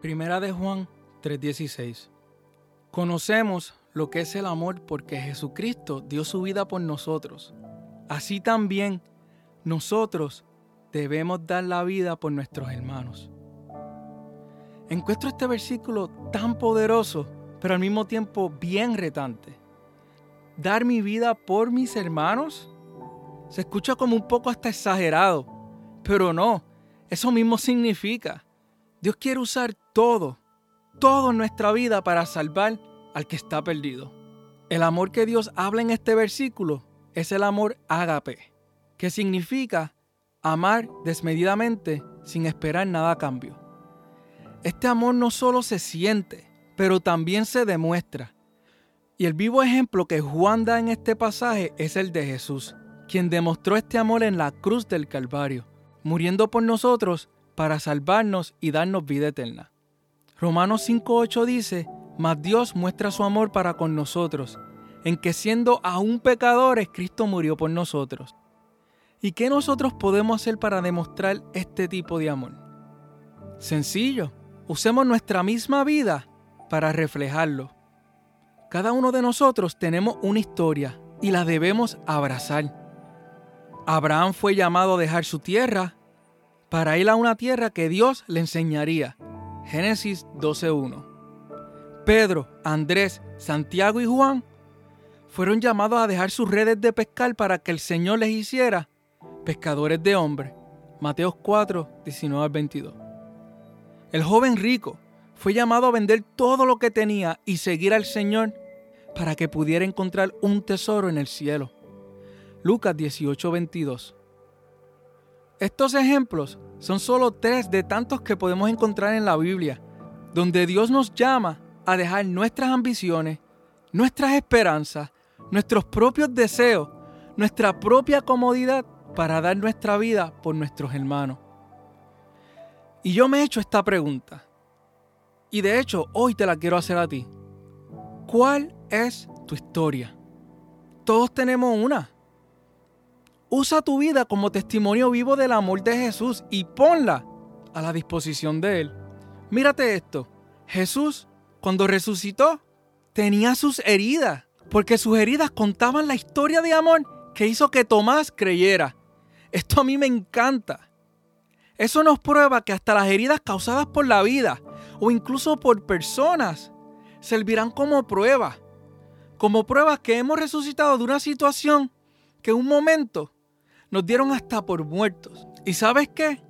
Primera de Juan 3:16. Conocemos lo que es el amor porque Jesucristo dio su vida por nosotros. Así también nosotros debemos dar la vida por nuestros hermanos. Encuentro este versículo tan poderoso, pero al mismo tiempo bien retante. Dar mi vida por mis hermanos se escucha como un poco hasta exagerado, pero no, eso mismo significa. Dios quiere usar todo, todo nuestra vida para salvar al que está perdido. El amor que Dios habla en este versículo es el amor ágape, que significa amar desmedidamente sin esperar nada a cambio. Este amor no solo se siente, pero también se demuestra. Y el vivo ejemplo que Juan da en este pasaje es el de Jesús, quien demostró este amor en la cruz del Calvario, muriendo por nosotros para salvarnos y darnos vida eterna. Romanos 5.8 dice, Mas Dios muestra su amor para con nosotros, en que siendo aún pecadores, Cristo murió por nosotros. ¿Y qué nosotros podemos hacer para demostrar este tipo de amor? Sencillo, usemos nuestra misma vida para reflejarlo. Cada uno de nosotros tenemos una historia y la debemos abrazar. Abraham fue llamado a dejar su tierra para ir a una tierra que Dios le enseñaría. Génesis 12.1. Pedro, Andrés, Santiago y Juan fueron llamados a dejar sus redes de pescar para que el Señor les hiciera pescadores de hombres. Mateos 4, 19 al 22. El joven rico fue llamado a vender todo lo que tenía y seguir al Señor para que pudiera encontrar un tesoro en el cielo. Lucas 18, 22. Estos ejemplos son solo tres de tantos que podemos encontrar en la Biblia, donde Dios nos llama a dejar nuestras ambiciones, nuestras esperanzas, nuestros propios deseos, nuestra propia comodidad para dar nuestra vida por nuestros hermanos. Y yo me he hecho esta pregunta, y de hecho hoy te la quiero hacer a ti. ¿Cuál es tu historia? Todos tenemos una. Usa tu vida como testimonio vivo del amor de Jesús y ponla a la disposición de Él. Mírate esto. Jesús, cuando resucitó, tenía sus heridas, porque sus heridas contaban la historia de amor que hizo que Tomás creyera. Esto a mí me encanta. Eso nos prueba que hasta las heridas causadas por la vida o incluso por personas servirán como prueba. Como pruebas que hemos resucitado de una situación que en un momento nos dieron hasta por muertos. ¿Y sabes qué?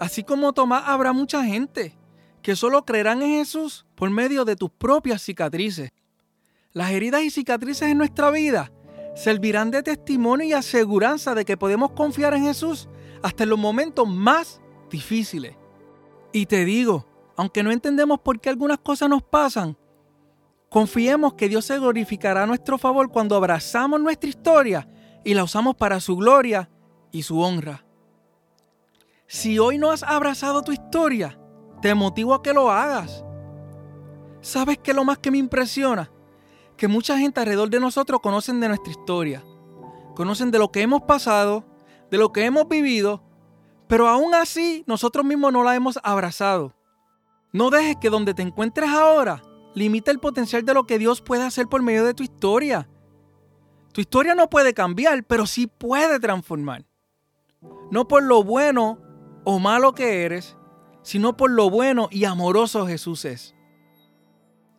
Así como Tomás habrá mucha gente que solo creerán en Jesús por medio de tus propias cicatrices. Las heridas y cicatrices en nuestra vida servirán de testimonio y aseguranza de que podemos confiar en Jesús hasta en los momentos más difíciles. Y te digo, aunque no entendemos por qué algunas cosas nos pasan, confiemos que Dios se glorificará a nuestro favor cuando abrazamos nuestra historia y la usamos para su gloria y su honra. Si hoy no has abrazado tu historia, te motivo a que lo hagas. ¿Sabes qué lo más que me impresiona? Que mucha gente alrededor de nosotros conocen de nuestra historia, conocen de lo que hemos pasado, de lo que hemos vivido, pero aún así nosotros mismos no la hemos abrazado. No dejes que donde te encuentres ahora limite el potencial de lo que Dios puede hacer por medio de tu historia. Tu historia no puede cambiar, pero sí puede transformar. No por lo bueno o malo que eres, sino por lo bueno y amoroso Jesús es.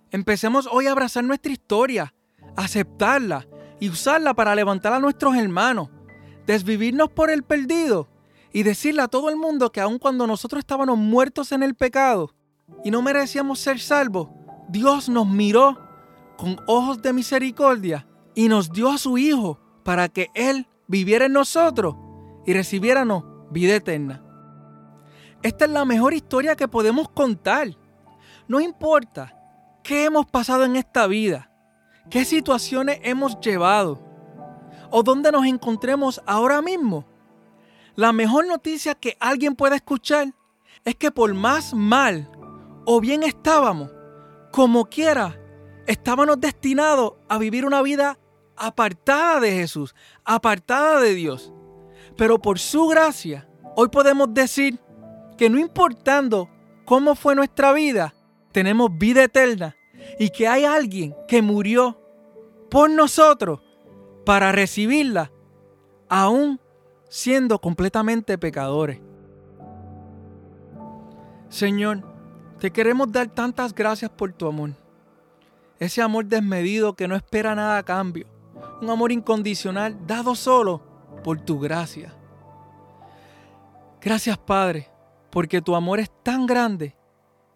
Empecemos hoy a abrazar nuestra historia, aceptarla y usarla para levantar a nuestros hermanos, desvivirnos por el perdido y decirle a todo el mundo que aun cuando nosotros estábamos muertos en el pecado y no merecíamos ser salvos, Dios nos miró con ojos de misericordia y nos dio a su Hijo para que Él viviera en nosotros y recibiéramos vida eterna. Esta es la mejor historia que podemos contar. No importa qué hemos pasado en esta vida, qué situaciones hemos llevado o dónde nos encontremos ahora mismo. La mejor noticia que alguien pueda escuchar es que por más mal o bien estábamos, como quiera, estábamos destinados a vivir una vida apartada de Jesús, apartada de Dios. Pero por su gracia, hoy podemos decir que no importando cómo fue nuestra vida, tenemos vida eterna y que hay alguien que murió por nosotros para recibirla, aún siendo completamente pecadores. Señor, te queremos dar tantas gracias por tu amor. Ese amor desmedido que no espera nada a cambio. Un amor incondicional dado solo por tu gracia. Gracias Padre, porque tu amor es tan grande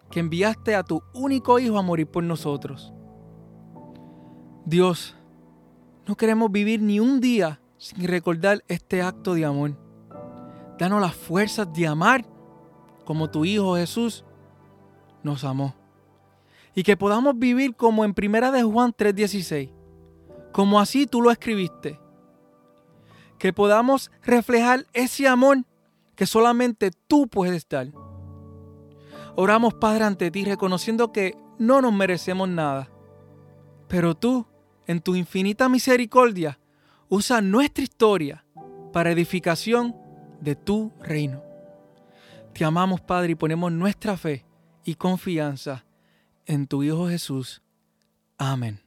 que enviaste a tu único Hijo a morir por nosotros. Dios, no queremos vivir ni un día sin recordar este acto de amor. Danos las fuerzas de amar como tu Hijo Jesús nos amó. Y que podamos vivir como en Primera de Juan 3:16, como así tú lo escribiste. Que podamos reflejar ese amor que solamente tú puedes dar. Oramos, Padre, ante ti, reconociendo que no nos merecemos nada. Pero tú, en tu infinita misericordia, usa nuestra historia para edificación de tu reino. Te amamos, Padre, y ponemos nuestra fe y confianza en tu Hijo Jesús. Amén.